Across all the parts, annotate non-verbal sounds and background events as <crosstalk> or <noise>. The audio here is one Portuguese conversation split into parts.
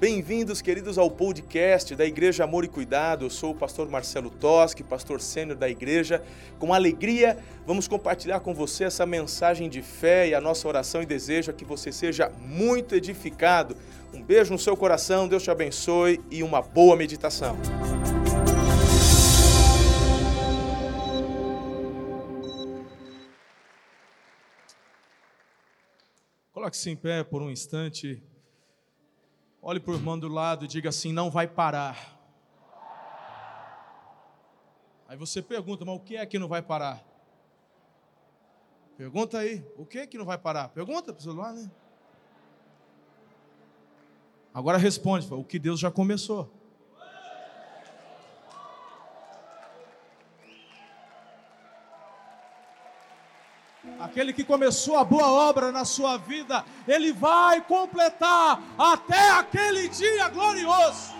Bem-vindos, queridos, ao podcast da Igreja Amor e Cuidado. Eu sou o pastor Marcelo Toschi, pastor sênior da igreja. Com alegria, vamos compartilhar com você essa mensagem de fé e a nossa oração e desejo é que você seja muito edificado. Um beijo no seu coração, Deus te abençoe e uma boa meditação. Coloque-se em pé por um instante. Olhe para o irmão do lado e diga assim: não vai parar. Aí você pergunta, mas o que é que não vai parar? Pergunta aí, o que é que não vai parar? Pergunta para o celular, né? Agora responde, o que Deus já começou. Aquele que começou a boa obra na sua vida, ele vai completar até aquele dia glorioso.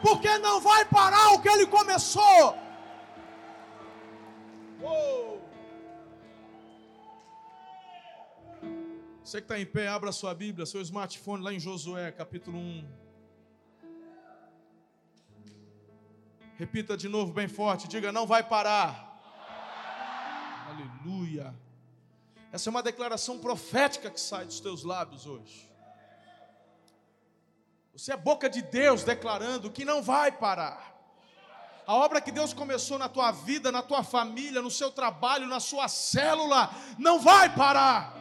Porque não vai parar o que ele começou. Você que está em pé, abra sua Bíblia, seu smartphone lá em Josué, capítulo 1. Repita de novo bem forte, diga: não vai parar. Aleluia. Essa é uma declaração profética que sai dos teus lábios hoje. Você é boca de Deus declarando que não vai parar. A obra que Deus começou na tua vida, na tua família, no seu trabalho, na sua célula, não vai parar.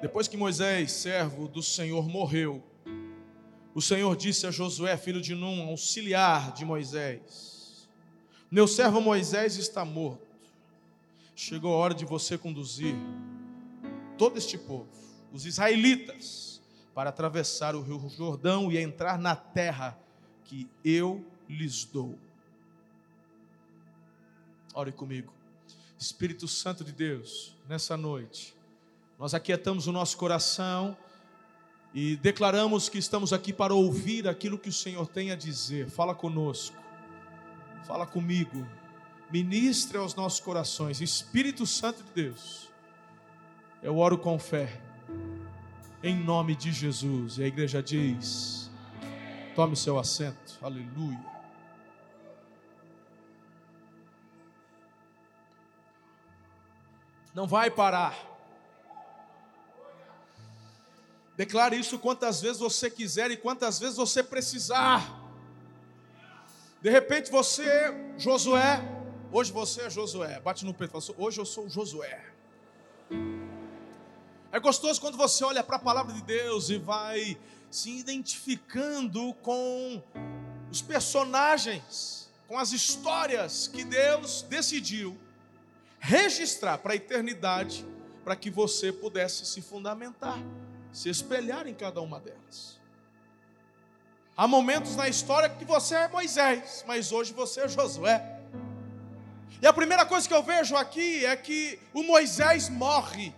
Depois que Moisés, servo do Senhor, morreu, o Senhor disse a Josué, filho de Num, auxiliar de Moisés: meu servo Moisés está morto. Chegou a hora de você conduzir todo este povo, os israelitas, para atravessar o rio Jordão e entrar na terra que eu lhes dou. Ore comigo. Espírito Santo de Deus, nessa noite, nós aquietamos o nosso coração e declaramos que estamos aqui para ouvir aquilo que o Senhor tem a dizer. Fala conosco. Fala comigo. Ministre aos nossos corações. Espírito Santo de Deus. Eu oro com fé. Em nome de Jesus. E a igreja diz: Tome o seu assento. Aleluia. Não vai parar. Declare isso quantas vezes você quiser e quantas vezes você precisar. De repente você, Josué, hoje você é Josué, bate no peito, fala, hoje eu sou Josué. É gostoso quando você olha para a palavra de Deus e vai se identificando com os personagens, com as histórias que Deus decidiu registrar para a eternidade, para que você pudesse se fundamentar, se espelhar em cada uma delas. Há momentos na história que você é Moisés, mas hoje você é Josué. E a primeira coisa que eu vejo aqui é que o Moisés morre.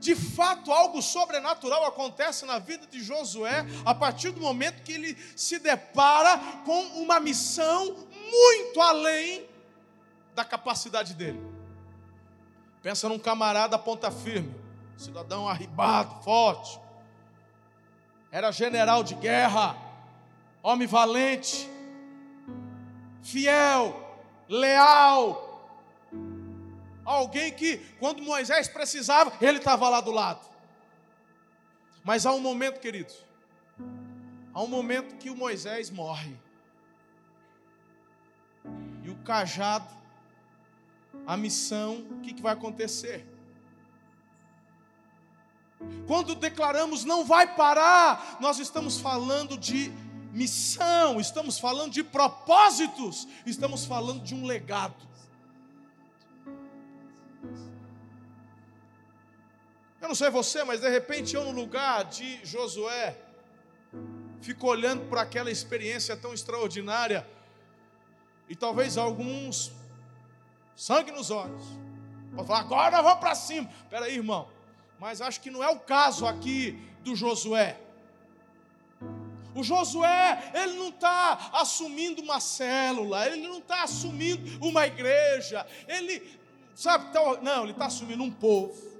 De fato, algo sobrenatural acontece na vida de Josué a partir do momento que ele se depara com uma missão muito além da capacidade dele. Pensa num camarada ponta firme, cidadão arribado, forte era general de guerra, homem valente, fiel, leal. Alguém que, quando Moisés precisava, ele estava lá do lado. Mas há um momento, queridos, há um momento que o Moisés morre. E o cajado, a missão, o que, que vai acontecer? Quando declaramos não vai parar, nós estamos falando de missão, estamos falando de propósitos, estamos falando de um legado. Eu não sei você, mas de repente eu, no lugar de Josué, fico olhando para aquela experiência tão extraordinária, e talvez alguns, sangue nos olhos, pode falar, agora vamos para cima. Espera aí, irmão mas acho que não é o caso aqui do Josué. O Josué, ele não está assumindo uma célula, ele não está assumindo uma igreja, ele sabe, tá, não, ele está assumindo um povo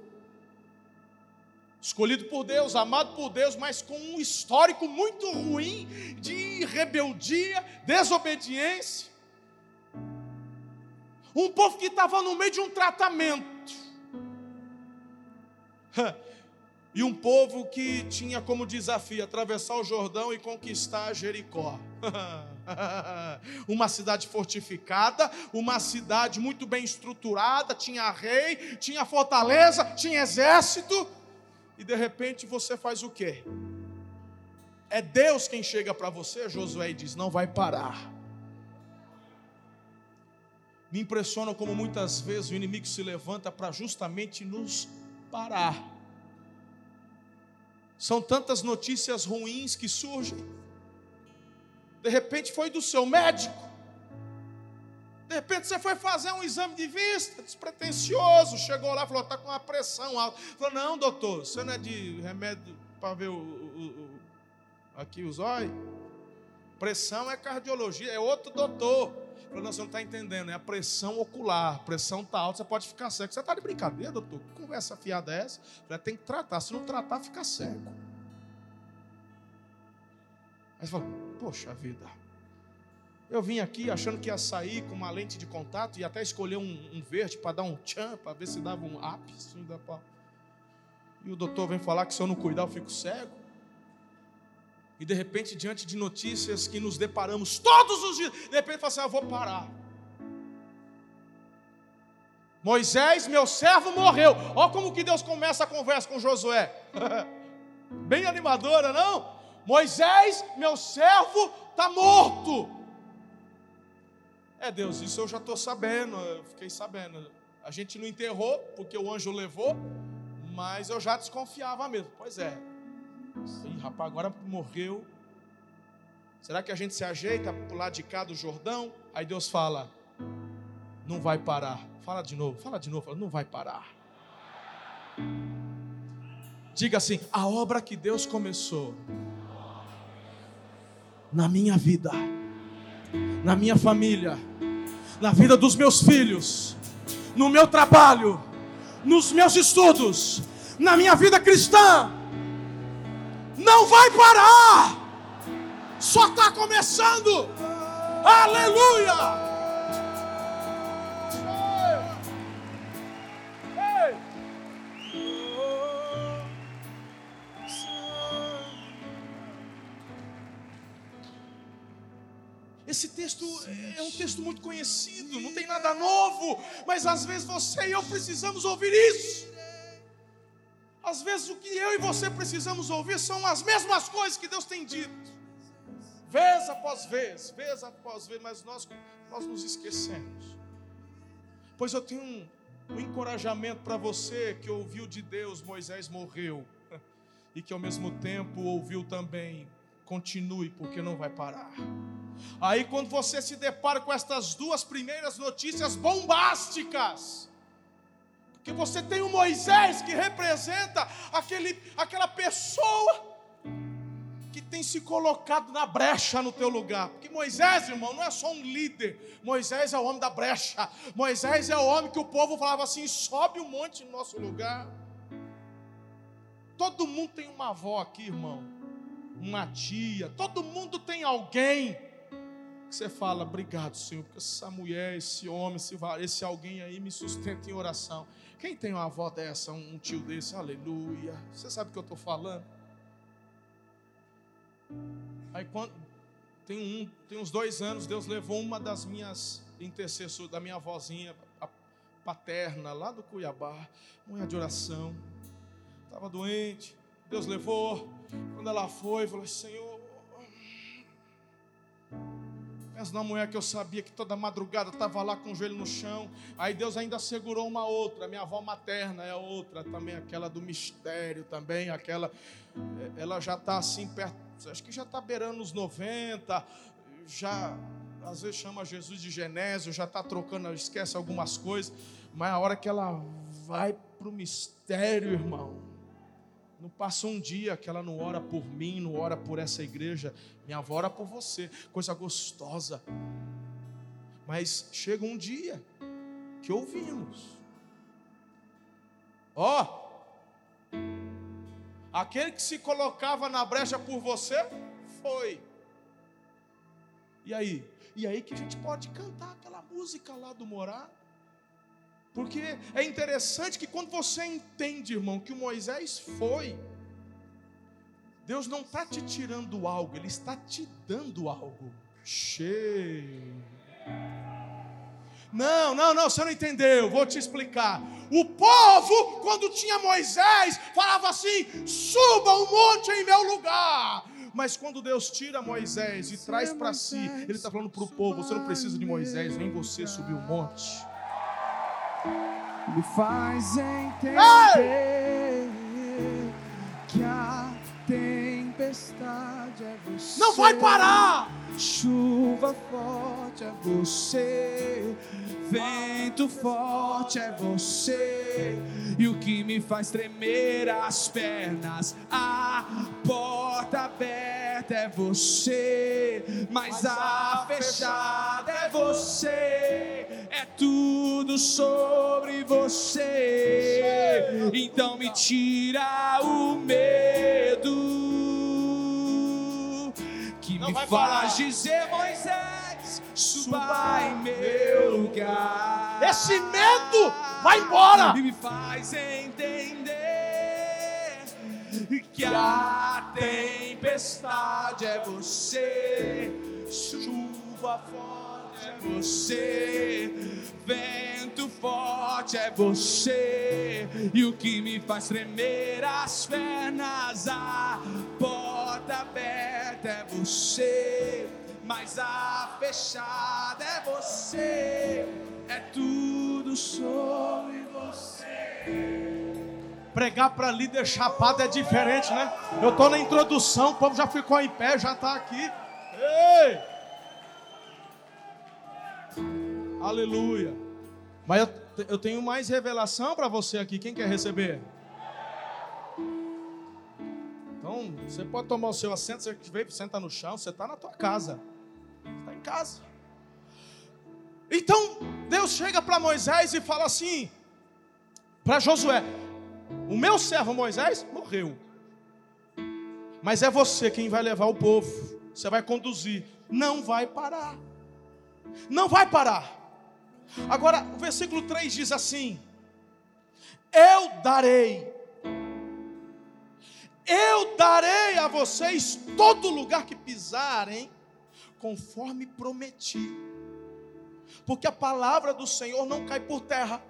escolhido por Deus, amado por Deus, mas com um histórico muito ruim de rebeldia, desobediência. Um povo que estava no meio de um tratamento. E um povo que tinha como desafio atravessar o Jordão e conquistar Jericó. <laughs> uma cidade fortificada, uma cidade muito bem estruturada, tinha rei, tinha fortaleza, tinha exército e de repente você faz o quê? É Deus quem chega para você, Josué, e diz: não vai parar. Me impressiona como muitas vezes o inimigo se levanta para justamente nos parar. São tantas notícias ruins que surgem. De repente foi do seu médico. De repente você foi fazer um exame de vista, despretensioso, chegou lá falou, está com uma pressão alta. Falou, não, doutor, você não é de remédio para ver o, o, o, aqui os olhos? Pressão é cardiologia, é outro doutor. Falou, não, você não está entendendo, é a pressão ocular, a pressão está alta, você pode ficar cego. Você está de brincadeira, doutor? Que conversa fiada é essa? Falei, tem que tratar, se não tratar, fica cego. Aí você falou, poxa vida, eu vim aqui achando que ia sair com uma lente de contato e até escolher um, um verde para dar um tchan, para ver se dava um up. Assim. E o doutor vem falar que se eu não cuidar eu fico cego. E de repente, diante de notícias que nos deparamos todos os dias, de repente fala assim: ah, vou parar. Moisés, meu servo, morreu. Olha como que Deus começa a conversa com Josué. <laughs> Bem animadora, não? Moisés, meu servo, está morto. É, Deus, isso eu já estou sabendo, eu fiquei sabendo. A gente não enterrou, porque o anjo levou, mas eu já desconfiava mesmo. Pois é. Sim, rapaz, agora morreu. Será que a gente se ajeita para o lado de cá do Jordão? Aí Deus fala: não vai parar. Fala de novo, fala de novo, fala, não vai parar. Diga assim: a obra que Deus começou na minha vida na minha família, na vida dos meus filhos, no meu trabalho, nos meus estudos, na minha vida cristã. Não vai parar, só está começando. Aleluia! Esse texto é um texto muito conhecido, não tem nada novo, mas às vezes você e eu precisamos ouvir isso. Às vezes o que eu e você precisamos ouvir são as mesmas coisas que Deus tem dito, vez após vez, vez após vez, mas nós, nós nos esquecemos. Pois eu tenho um, um encorajamento para você que ouviu de Deus, Moisés morreu, <laughs> e que ao mesmo tempo ouviu também, continue, porque não vai parar. Aí, quando você se depara com estas duas primeiras notícias bombásticas, que você tem o Moisés que representa aquele, aquela pessoa que tem se colocado na brecha no teu lugar. Porque Moisés, irmão, não é só um líder. Moisés é o homem da brecha. Moisés é o homem que o povo falava assim: sobe um monte no nosso lugar. Todo mundo tem uma avó aqui, irmão. Uma tia. Todo mundo tem alguém que você fala, obrigado, Senhor, porque essa mulher, esse homem, esse, esse alguém aí me sustenta em oração. Quem tem uma avó dessa, um tio desse, aleluia. Você sabe o que eu estou falando? Aí quando tem um, tem uns dois anos, Deus levou uma das minhas intercessoras, da minha avózinha paterna, lá do Cuiabá, mulher de oração, estava doente, Deus levou. Quando ela foi, falou: Senhor, Pensa numa mulher que eu sabia que toda madrugada estava lá com o joelho no chão. Aí Deus ainda segurou uma outra. Minha avó materna é outra também, aquela do mistério também. Aquela, é, ela já está assim perto, acho que já está beirando os 90. Já, às vezes chama Jesus de Genésio, já está trocando, esquece algumas coisas. Mas a hora que ela vai para o mistério, irmão não passa um dia que ela não ora por mim, não ora por essa igreja. Minha avó ora por você, coisa gostosa. Mas chega um dia que ouvimos, Ó, oh, aquele que se colocava na brecha por você, foi. E aí? E aí que a gente pode cantar aquela música lá do morar. Porque é interessante que quando você entende, irmão, que o Moisés foi, Deus não está te tirando algo, Ele está te dando algo. Cheio. Não, não, não, você não entendeu, vou te explicar. O povo, quando tinha Moisés, falava assim: suba o um monte em meu lugar. Mas quando Deus tira Moisés e traz para si, Ele está falando para o povo: você não precisa de Moisés, vem você subir o um monte. Me faz entender Ei! que a tempestade é você. Não vai parar! Chuva forte é você, vento forte é você, e o que me faz tremer as pernas, a porta aberta é você, mas a fechada é você, é tudo sobre você, então me tira o medo me faz falar. dizer, Moisés, suba em meu lugar. Esse medo vai embora. E me faz entender que a tempestade é você, chuva forte é você, vento forte é você, e o que me faz tremer as pernas, a porta aberta é você, mas a fechada é você, é tudo sobre você. Pregar para líder chapado é diferente, né? Eu estou na introdução, o povo já ficou em pé, já está aqui. Ei! Aleluia. Mas eu, eu tenho mais revelação para você aqui. Quem quer receber? Então, você pode tomar o seu assento, você veio, senta no chão, você está na tua casa. Está em casa. Então, Deus chega para Moisés e fala assim, para Josué: O meu servo Moisés morreu. Mas é você quem vai levar o povo. Você vai conduzir. Não vai parar. Não vai parar. Agora, o versículo 3 diz assim: Eu darei, eu darei a vocês todo lugar que pisarem, conforme prometi, porque a palavra do Senhor não cai por terra.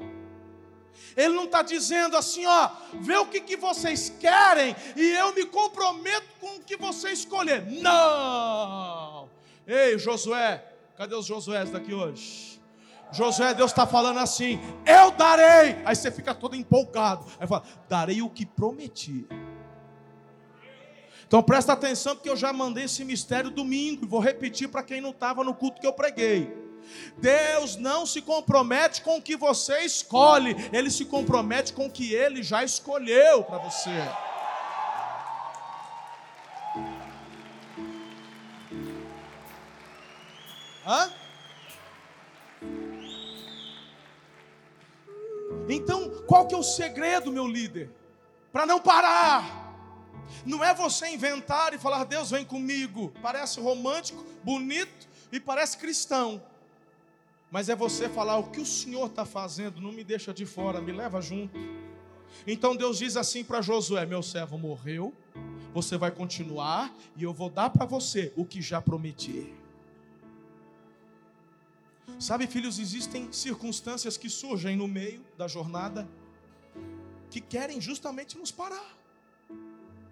Ele não está dizendo assim, ó, vê o que, que vocês querem e eu me comprometo com o que você escolher. Não! Ei, Josué, cadê os Josués daqui hoje? Josué, Deus está falando assim: Eu darei. Aí você fica todo empolgado. Aí fala: Darei o que prometi. Então presta atenção, porque eu já mandei esse mistério domingo. E vou repetir para quem não estava no culto que eu preguei. Deus não se compromete com o que você escolhe, Ele se compromete com o que Ele já escolheu para você. Hã? Então, qual que é o segredo, meu líder? Para não parar. Não é você inventar e falar, Deus vem comigo. Parece romântico, bonito e parece cristão. Mas é você falar o que o Senhor está fazendo, não me deixa de fora, me leva junto. Então Deus diz assim para Josué: Meu servo morreu, você vai continuar e eu vou dar para você o que já prometi. Sabe, filhos, existem circunstâncias que surgem no meio da jornada que querem justamente nos parar.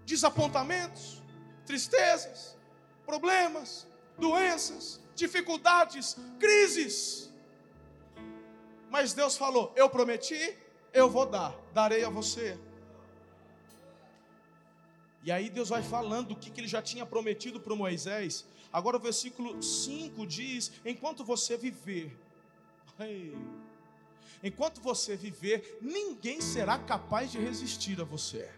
Desapontamentos, tristezas, problemas, doenças, dificuldades, crises. Mas Deus falou: Eu prometi, eu vou dar, darei a você. E aí Deus vai falando o que, que ele já tinha prometido para Moisés. Agora o versículo 5 diz: Enquanto você viver, enquanto você viver, ninguém será capaz de resistir a você.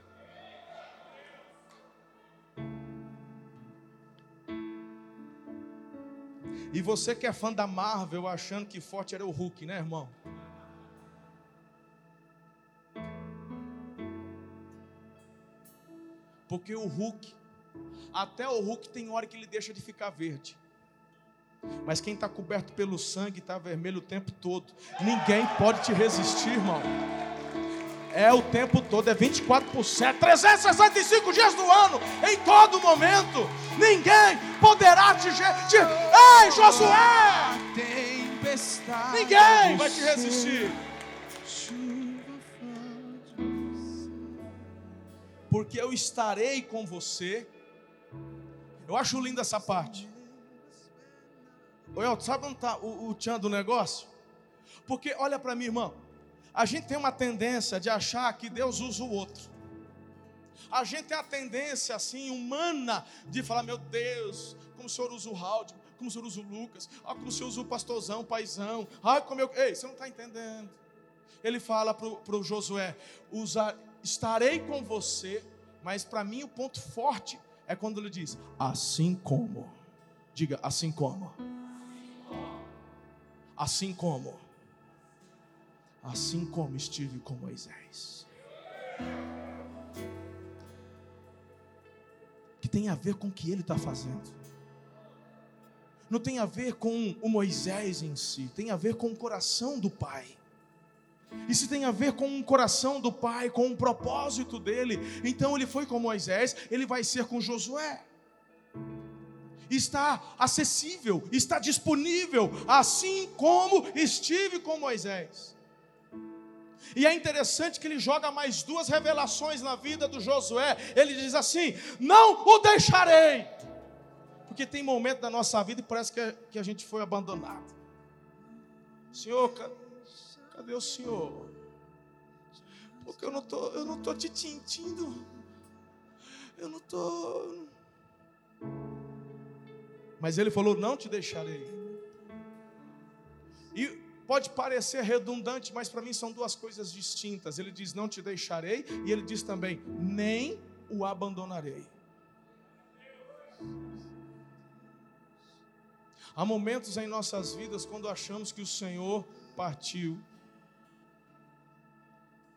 E você que é fã da Marvel, achando que forte era o Hulk, né, irmão? Porque o Hulk, até o Hulk tem hora que ele deixa de ficar verde. Mas quem está coberto pelo sangue está vermelho o tempo todo. Ninguém pode te resistir, irmão. É o tempo todo, é 24 por 7, 365 dias do ano, em todo momento. Ninguém poderá te. te... Ei, Josué! Ninguém vai te resistir. Porque eu estarei com você. Eu acho linda essa parte. Ô, sabe onde está o, o tchan do negócio? Porque, olha para mim, irmão. A gente tem uma tendência de achar que Deus usa o outro. A gente tem a tendência, assim, humana, de falar: Meu Deus, como o senhor usa o Raul, como o senhor usa o Lucas, ah, como o senhor usa o pastorzão, o paizão. Ai, como eu. Ei, você não está entendendo. Ele fala para o Josué: usa, Estarei com você, mas para mim o ponto forte é quando ele diz: Assim como. Diga, assim como assim como, assim como estive com Moisés. Que tem a ver com o que ele está fazendo. Não tem a ver com o Moisés em si, tem a ver com o coração do Pai. Se tem a ver com o coração do Pai, com o propósito dele, então ele foi com Moisés, ele vai ser com Josué está acessível, está disponível, assim como estive com Moisés. E é interessante que ele joga mais duas revelações na vida do Josué. Ele diz assim: Não o deixarei. Porque tem momento da nossa vida e parece que a gente foi abandonado. Senhor, cadê o Senhor? Porque eu não tô, eu não tô te sentindo. Eu não tô. Mas ele falou: Não te deixarei. E pode parecer redundante, mas para mim são duas coisas distintas. Ele diz: Não te deixarei, e ele diz também: Nem o abandonarei. Há momentos em nossas vidas quando achamos que o Senhor partiu.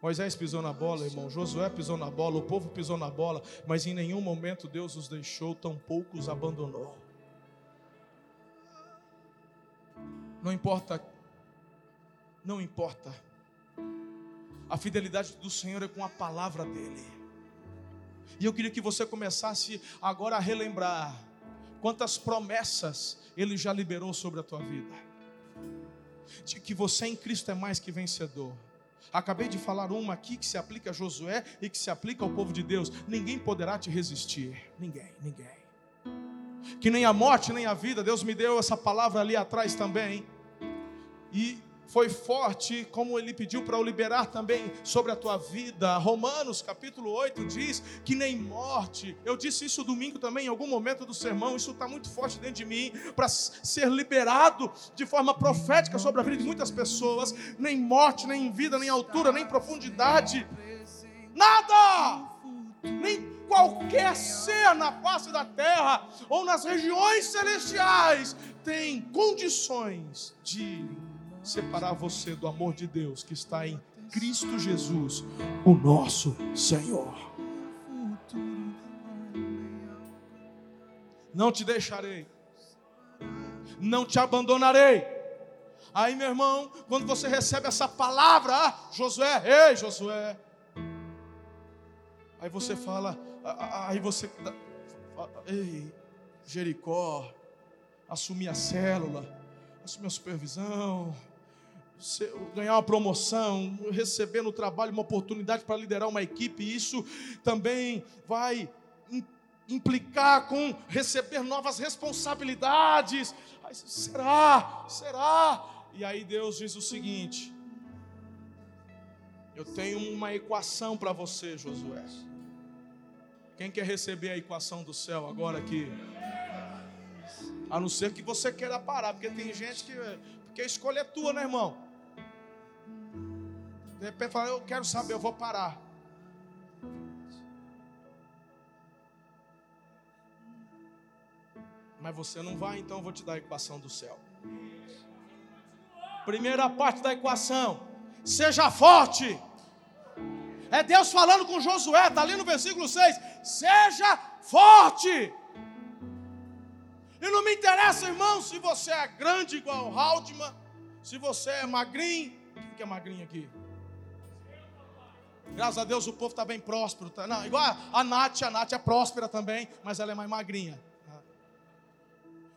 Moisés pisou na bola, irmão. Josué pisou na bola, o povo pisou na bola, mas em nenhum momento Deus os deixou, tampouco os abandonou. Não importa, não importa. A fidelidade do Senhor é com a palavra dEle. E eu queria que você começasse agora a relembrar quantas promessas Ele já liberou sobre a tua vida. De que você em Cristo é mais que vencedor. Acabei de falar uma aqui que se aplica a Josué e que se aplica ao povo de Deus. Ninguém poderá te resistir. Ninguém, ninguém. Que nem a morte, nem a vida. Deus me deu essa palavra ali atrás também e foi forte, como ele pediu para o liberar também sobre a tua vida. Romanos capítulo 8 diz que nem morte, eu disse isso domingo também, em algum momento do sermão, isso está muito forte dentro de mim, para ser liberado de forma profética sobre a vida de muitas pessoas. Nem morte, nem vida, nem altura, nem profundidade, nada, nem qualquer ser na face da terra ou nas regiões celestiais tem condições de separar você do amor de Deus que está em Cristo Jesus, o nosso Senhor. Não te deixarei, não te abandonarei. Aí, meu irmão, quando você recebe essa palavra, ah, Josué, ei, Josué. Aí você fala, ah, ah, aí você, ei, Jericó, assumir a célula, assumir a supervisão, ganhar uma promoção, receber no trabalho uma oportunidade para liderar uma equipe, isso também vai implicar com receber novas responsabilidades. será? Será? E aí Deus diz o seguinte: Eu tenho uma equação para você, Josué. Quem quer receber a equação do céu agora aqui? A não ser que você queira parar, porque tem gente que. Porque a escolha é tua, né, irmão? De repente fala, eu quero saber, eu vou parar. Mas você não vai, então eu vou te dar a equação do céu. Primeira parte da equação: seja forte. É Deus falando com Josué, está ali no versículo 6. Seja forte. E não me interessa, irmão, se você é grande igual o Haldeman, se você é magrinho. Quem que é magrinho aqui? Graças a Deus o povo está bem próspero. Tá? Não, igual a, a Nath, a Nath é próspera também, mas ela é mais magrinha.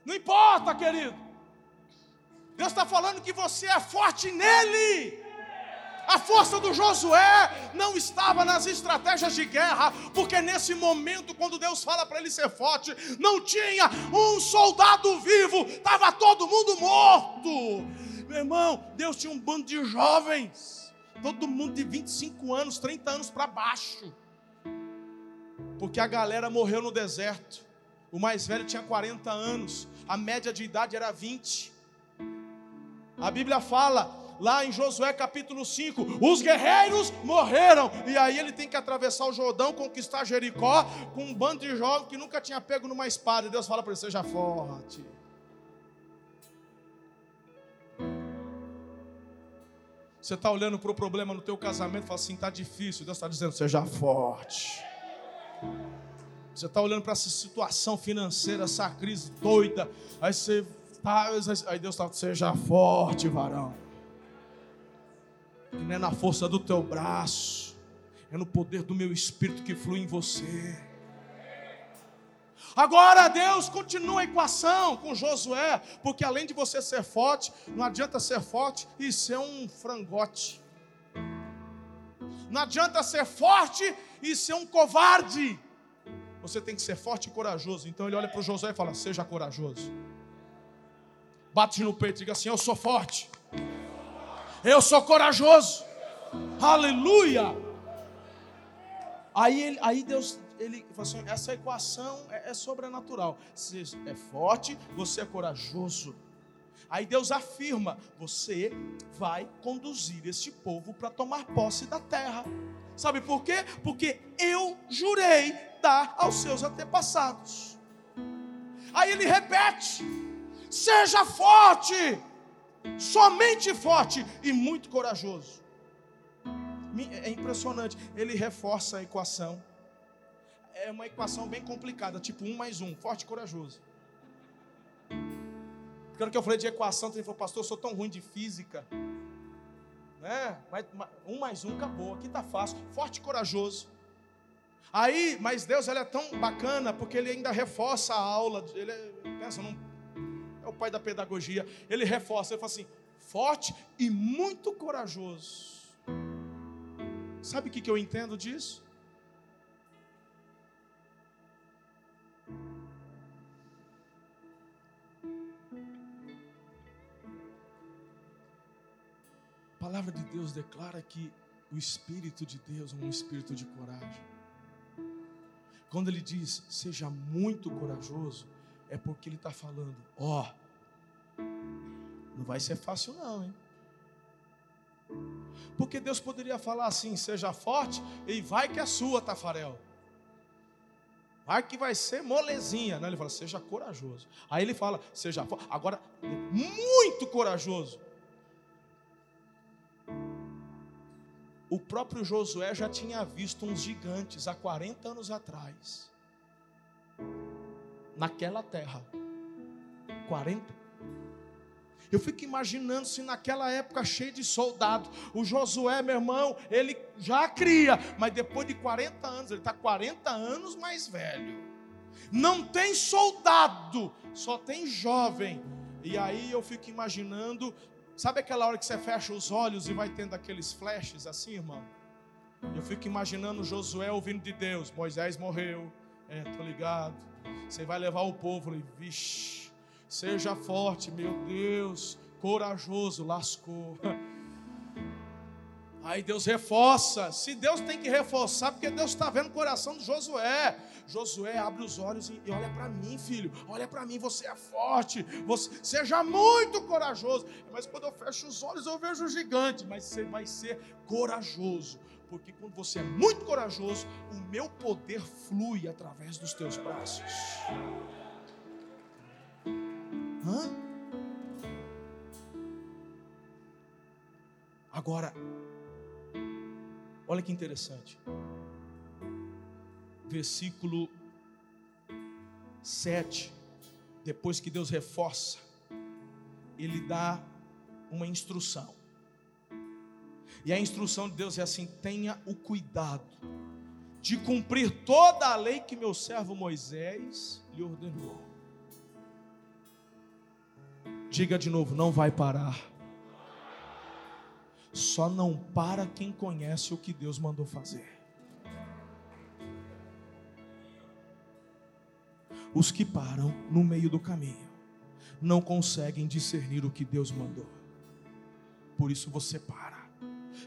Não importa, querido. Deus está falando que você é forte nele. A força do Josué não estava nas estratégias de guerra, porque nesse momento, quando Deus fala para ele ser forte, não tinha um soldado vivo, estava todo mundo morto. Meu irmão, Deus tinha um bando de jovens, todo mundo de 25 anos, 30 anos para baixo, porque a galera morreu no deserto. O mais velho tinha 40 anos, a média de idade era 20. A Bíblia fala lá em Josué capítulo 5, os guerreiros morreram, e aí ele tem que atravessar o Jordão, conquistar Jericó, com um bando de jovens que nunca tinha pego numa espada, e Deus fala para ele: seja forte. Você está olhando para o problema no teu casamento e fala assim, está difícil. Deus está dizendo, seja forte. Você está olhando para essa situação financeira, essa crise doida. Aí você tá, aí Deus está, seja forte, varão que não é na força do teu braço, é no poder do meu espírito que flui em você. Agora Deus continua a equação com Josué, porque além de você ser forte, não adianta ser forte e ser um frangote. Não adianta ser forte e ser um covarde. Você tem que ser forte e corajoso. Então ele olha para Josué e fala: Seja corajoso. Bate no peito e diga assim: Eu sou forte. Eu sou corajoso. Aleluia. Aí, aí Deus, ele assim: essa equação é, é sobrenatural. Você é forte, você é corajoso. Aí Deus afirma: você vai conduzir este povo para tomar posse da terra. Sabe por quê? Porque eu jurei dar aos seus antepassados. Aí ele repete: seja forte, somente forte e muito corajoso. É impressionante, ele reforça a equação. É uma equação bem complicada, tipo um mais um, forte e corajoso. Quando que eu falei de equação, ele falou, pastor, eu sou tão ruim de física. Né? Mas, um mais um acabou, aqui está fácil, forte e corajoso. Aí, mas Deus ele é tão bacana porque ele ainda reforça a aula. Ele é, pensa, não, é o pai da pedagogia. Ele reforça, ele fala assim: forte e muito corajoso. Sabe o que eu entendo disso? Palavra de Deus declara que o Espírito de Deus é um espírito de coragem. Quando ele diz, seja muito corajoso, é porque ele está falando: ó, oh, não vai ser fácil, não, hein? Porque Deus poderia falar assim: seja forte e vai que é sua, Tafarel. Vai que vai ser molezinha. Não, ele fala: seja corajoso. Aí ele fala: seja forte. Agora, muito corajoso. O próprio Josué já tinha visto uns gigantes há 40 anos atrás naquela terra. 40. Eu fico imaginando se naquela época cheio de soldados, o Josué, meu irmão, ele já cria, mas depois de 40 anos, ele está 40 anos mais velho. Não tem soldado, só tem jovem. E aí eu fico imaginando, sabe aquela hora que você fecha os olhos e vai tendo aqueles flashes assim, irmão? Eu fico imaginando Josué ouvindo de Deus: Moisés morreu, é, tô ligado. Você vai levar o povo e, vixe, seja forte, meu Deus, corajoso, lascou. <laughs> Aí Deus reforça. Se Deus tem que reforçar, porque Deus está vendo o coração de Josué. Josué abre os olhos e, olha para mim, filho. Olha para mim, você é forte. Você, seja muito corajoso. Mas quando eu fecho os olhos, eu vejo o gigante. Mas você vai ser corajoso porque quando você é muito corajoso, o meu poder flui através dos teus braços. Hã? Agora, Olha que interessante. Versículo 7. Depois que Deus reforça, Ele dá uma instrução. E a instrução de Deus é assim: tenha o cuidado de cumprir toda a lei que meu servo Moisés lhe ordenou. Diga de novo: não vai parar. Só não para quem conhece o que Deus mandou fazer. Os que param no meio do caminho não conseguem discernir o que Deus mandou. Por isso você para.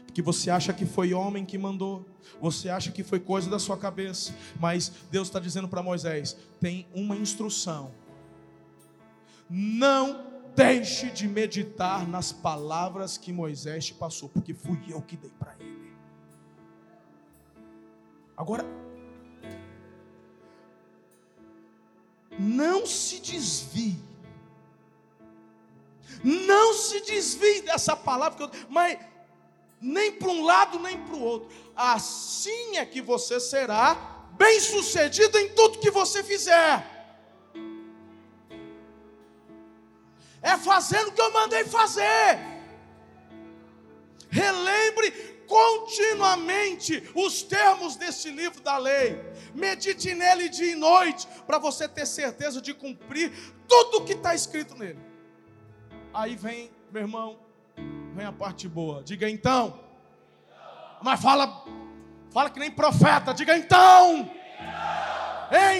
Porque você acha que foi homem que mandou, você acha que foi coisa da sua cabeça, mas Deus está dizendo para Moisés: tem uma instrução. Não deixe de meditar nas palavras que Moisés te passou, porque fui eu que dei para ele. Agora, não se desvie, não se desvie dessa palavra, mas nem para um lado nem para o outro. Assim é que você será bem sucedido em tudo que você fizer. É fazendo o que eu mandei fazer. Relembre continuamente os termos desse livro da lei. Medite nele dia e noite, para você ter certeza de cumprir tudo o que está escrito nele. Aí vem, meu irmão, vem a parte boa. Diga então. Mas fala, fala que nem profeta. Diga então.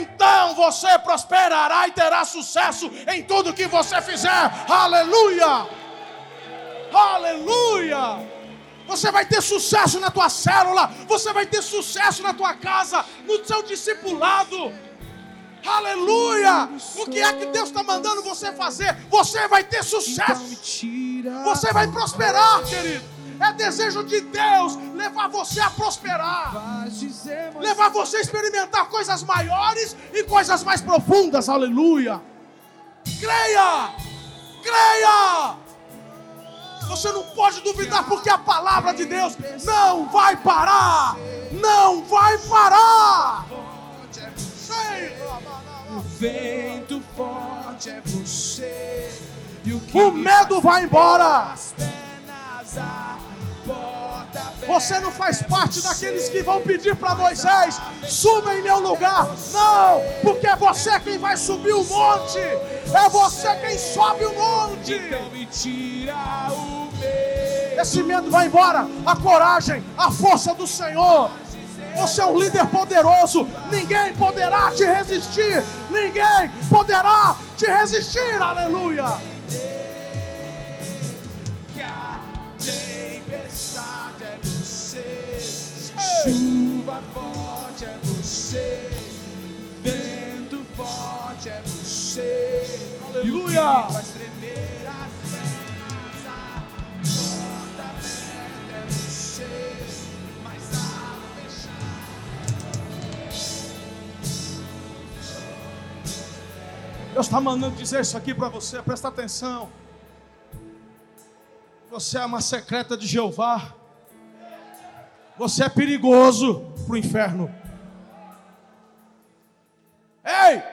Então você prosperará e terá sucesso em tudo que você fizer. Aleluia! Aleluia! Você vai ter sucesso na tua célula, você vai ter sucesso na tua casa, no seu discipulado. Aleluia! O que é que Deus está mandando você fazer? Você vai ter sucesso. Você vai prosperar, querido. É desejo de Deus levar você a prosperar, levar você a experimentar coisas maiores e coisas mais profundas. Aleluia! Creia! Creia! Você não pode duvidar porque a palavra de Deus não vai parar. Não vai parar. O vento forte é você. O medo vai embora. Você não faz parte daqueles que vão pedir para Moisés: suba em meu lugar. Não, porque é você quem vai subir o monte. É você quem sobe o monte. Esse medo vai embora. A coragem, a força do Senhor. Você é um líder poderoso. Ninguém poderá te resistir. Ninguém poderá te resistir. Aleluia. Chuva forte é você, vento forte é você, aleluia. Deus está mandando dizer isso aqui para você, presta atenção. Você é uma secreta de Jeová. Você é perigoso para o inferno. Ei!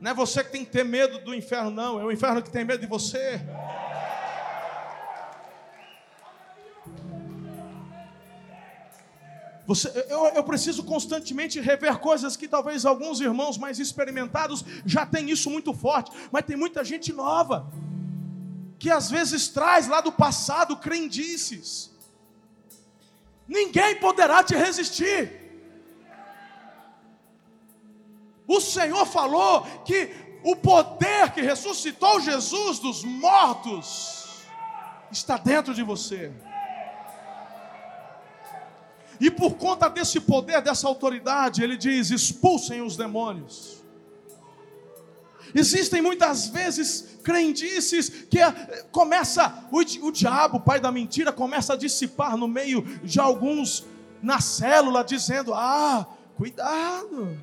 Não é você que tem que ter medo do inferno, não. É o inferno que tem medo de você. Você, eu, eu, preciso constantemente rever coisas que talvez alguns irmãos mais experimentados já têm isso muito forte, mas tem muita gente nova que às vezes traz lá do passado crendices. Ninguém poderá te resistir. O Senhor falou que o poder que ressuscitou Jesus dos mortos está dentro de você. E por conta desse poder, dessa autoridade, ele diz: expulsem os demônios. Existem muitas vezes crendices que eh, começa o, o diabo, o pai da mentira, começa a dissipar no meio de alguns na célula, dizendo: ah, cuidado,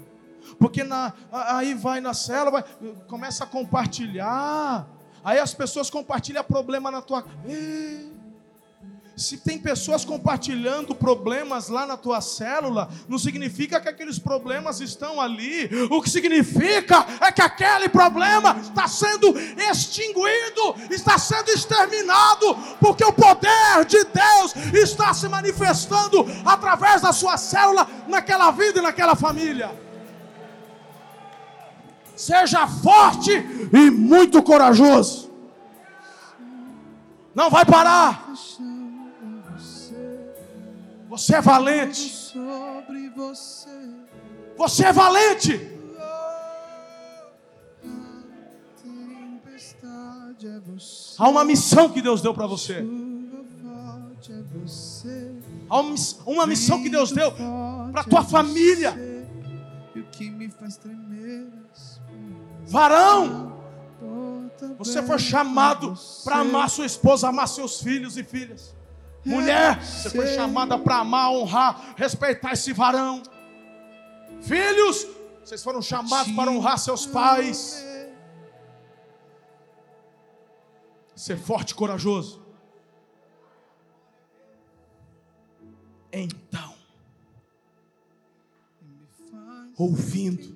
porque na, aí vai na célula, vai, começa a compartilhar, aí as pessoas compartilham problema na tua. Se tem pessoas compartilhando problemas lá na tua célula, não significa que aqueles problemas estão ali. O que significa é que aquele problema está sendo extinguido, está sendo exterminado, porque o poder de Deus está se manifestando através da sua célula, naquela vida e naquela família. Seja forte e muito corajoso. Não vai parar. Você é valente. você. É valente. É. Há uma missão que Deus deu para você. É. Há uma miss- uma missão que Deus deu para tua família. Que me faz tremer. as Varão, você foi chamado para amar sua esposa, amar seus filhos e filhas. Mulher, você foi chamada para amar, honrar, respeitar esse varão. Filhos, vocês foram chamados para honrar seus pais. Ser forte e corajoso. Então, ouvindo,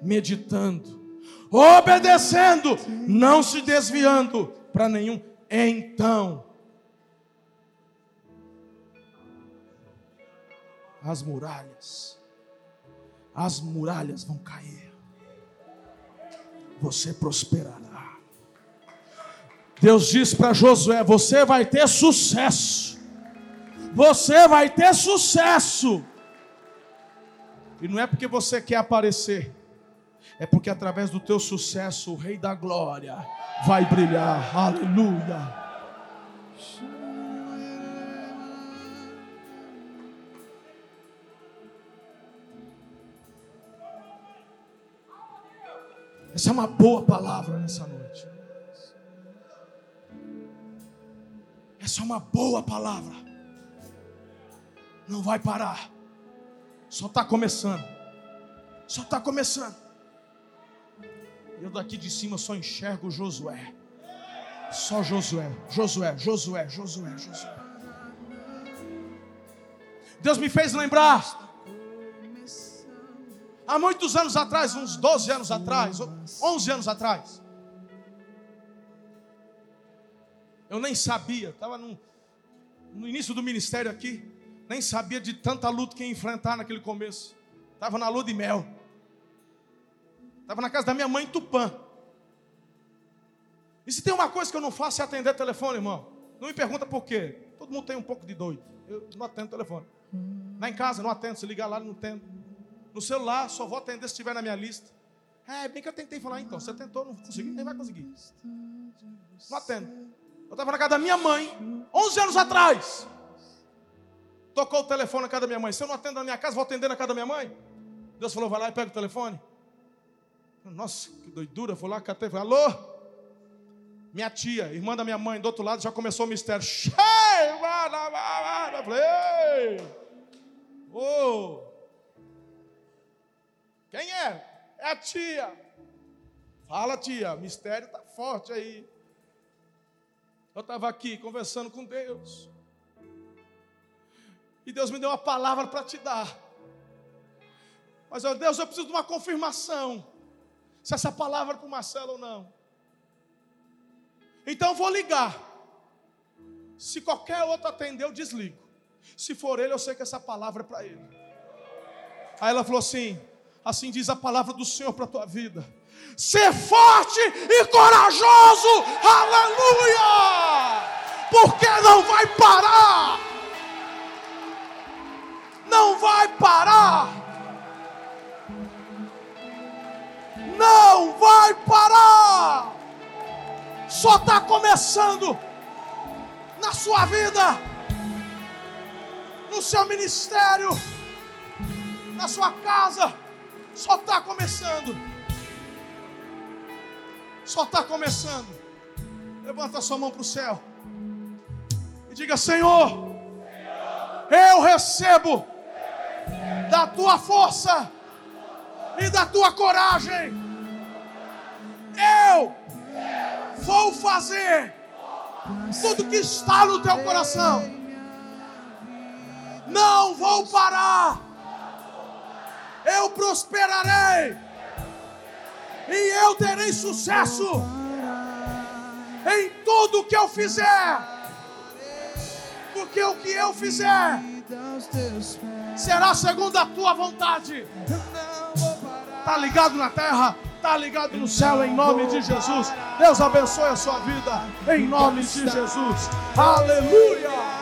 meditando, obedecendo, não se desviando para nenhum. Então, as muralhas, as muralhas vão cair. Você prosperará. Deus diz para Josué: Você vai ter sucesso. Você vai ter sucesso. E não é porque você quer aparecer, é porque através do teu sucesso o Rei da Glória vai brilhar. Aleluia. Essa é uma boa palavra nessa noite. Essa é uma boa palavra. Não vai parar. Só está começando. Só está começando. Eu daqui de cima só enxergo Josué. Só Josué, Josué, Josué, Josué, Josué. Deus me fez lembrar. Há muitos anos atrás, uns 12 anos atrás, 11 anos atrás. Eu nem sabia, estava no, no início do ministério aqui, nem sabia de tanta luta que ia enfrentar naquele começo. Estava na lua de mel. Estava na casa da minha mãe em Tupã. E se tem uma coisa que eu não faço é atender telefone, irmão. Não me pergunta por quê. Todo mundo tem um pouco de doido. Eu não atendo telefone. Lá em casa não atendo. Se ligar lá, não atendo. No celular, só vou atender se estiver na minha lista. É, bem que eu tentei falar, então. Você tentou, não conseguiu, nem vai conseguir. Não atendo. Eu estava na casa da minha mãe, 11 anos atrás. Tocou o telefone na casa da minha mãe. Se eu não atendo na minha casa, vou atender na casa da minha mãe. Deus falou, vai lá e pega o telefone. Nossa, que doidura. Fui lá, catei, falei, alô? Minha tia, irmã da minha mãe, do outro lado, já começou o mistério. Cheio, Eu falei, ei, ô, quem é? É a tia. Fala, tia, mistério está forte aí. Eu estava aqui conversando com Deus. E Deus me deu uma palavra para te dar. Mas, ó, Deus, eu preciso de uma confirmação. Se essa palavra é para o Marcelo ou não. Então eu vou ligar. Se qualquer outro atender, eu desligo. Se for ele, eu sei que essa palavra é para ele. Aí ela falou assim: assim diz a palavra do Senhor para a tua vida. Ser forte e corajoso, aleluia! Porque não vai parar, não vai parar, não vai parar, só está começando na sua vida, no seu ministério, na sua casa, só está começando. Só está começando. Levanta sua mão para o céu e diga: Senhor, eu recebo da tua força e da tua coragem. Eu vou fazer tudo que está no teu coração. Não vou parar. Eu prosperarei. E eu terei sucesso em tudo que eu fizer. Porque o que eu fizer será segundo a tua vontade. Tá ligado na terra? Tá ligado no céu em nome de Jesus. Deus abençoe a sua vida em nome de Jesus. Aleluia!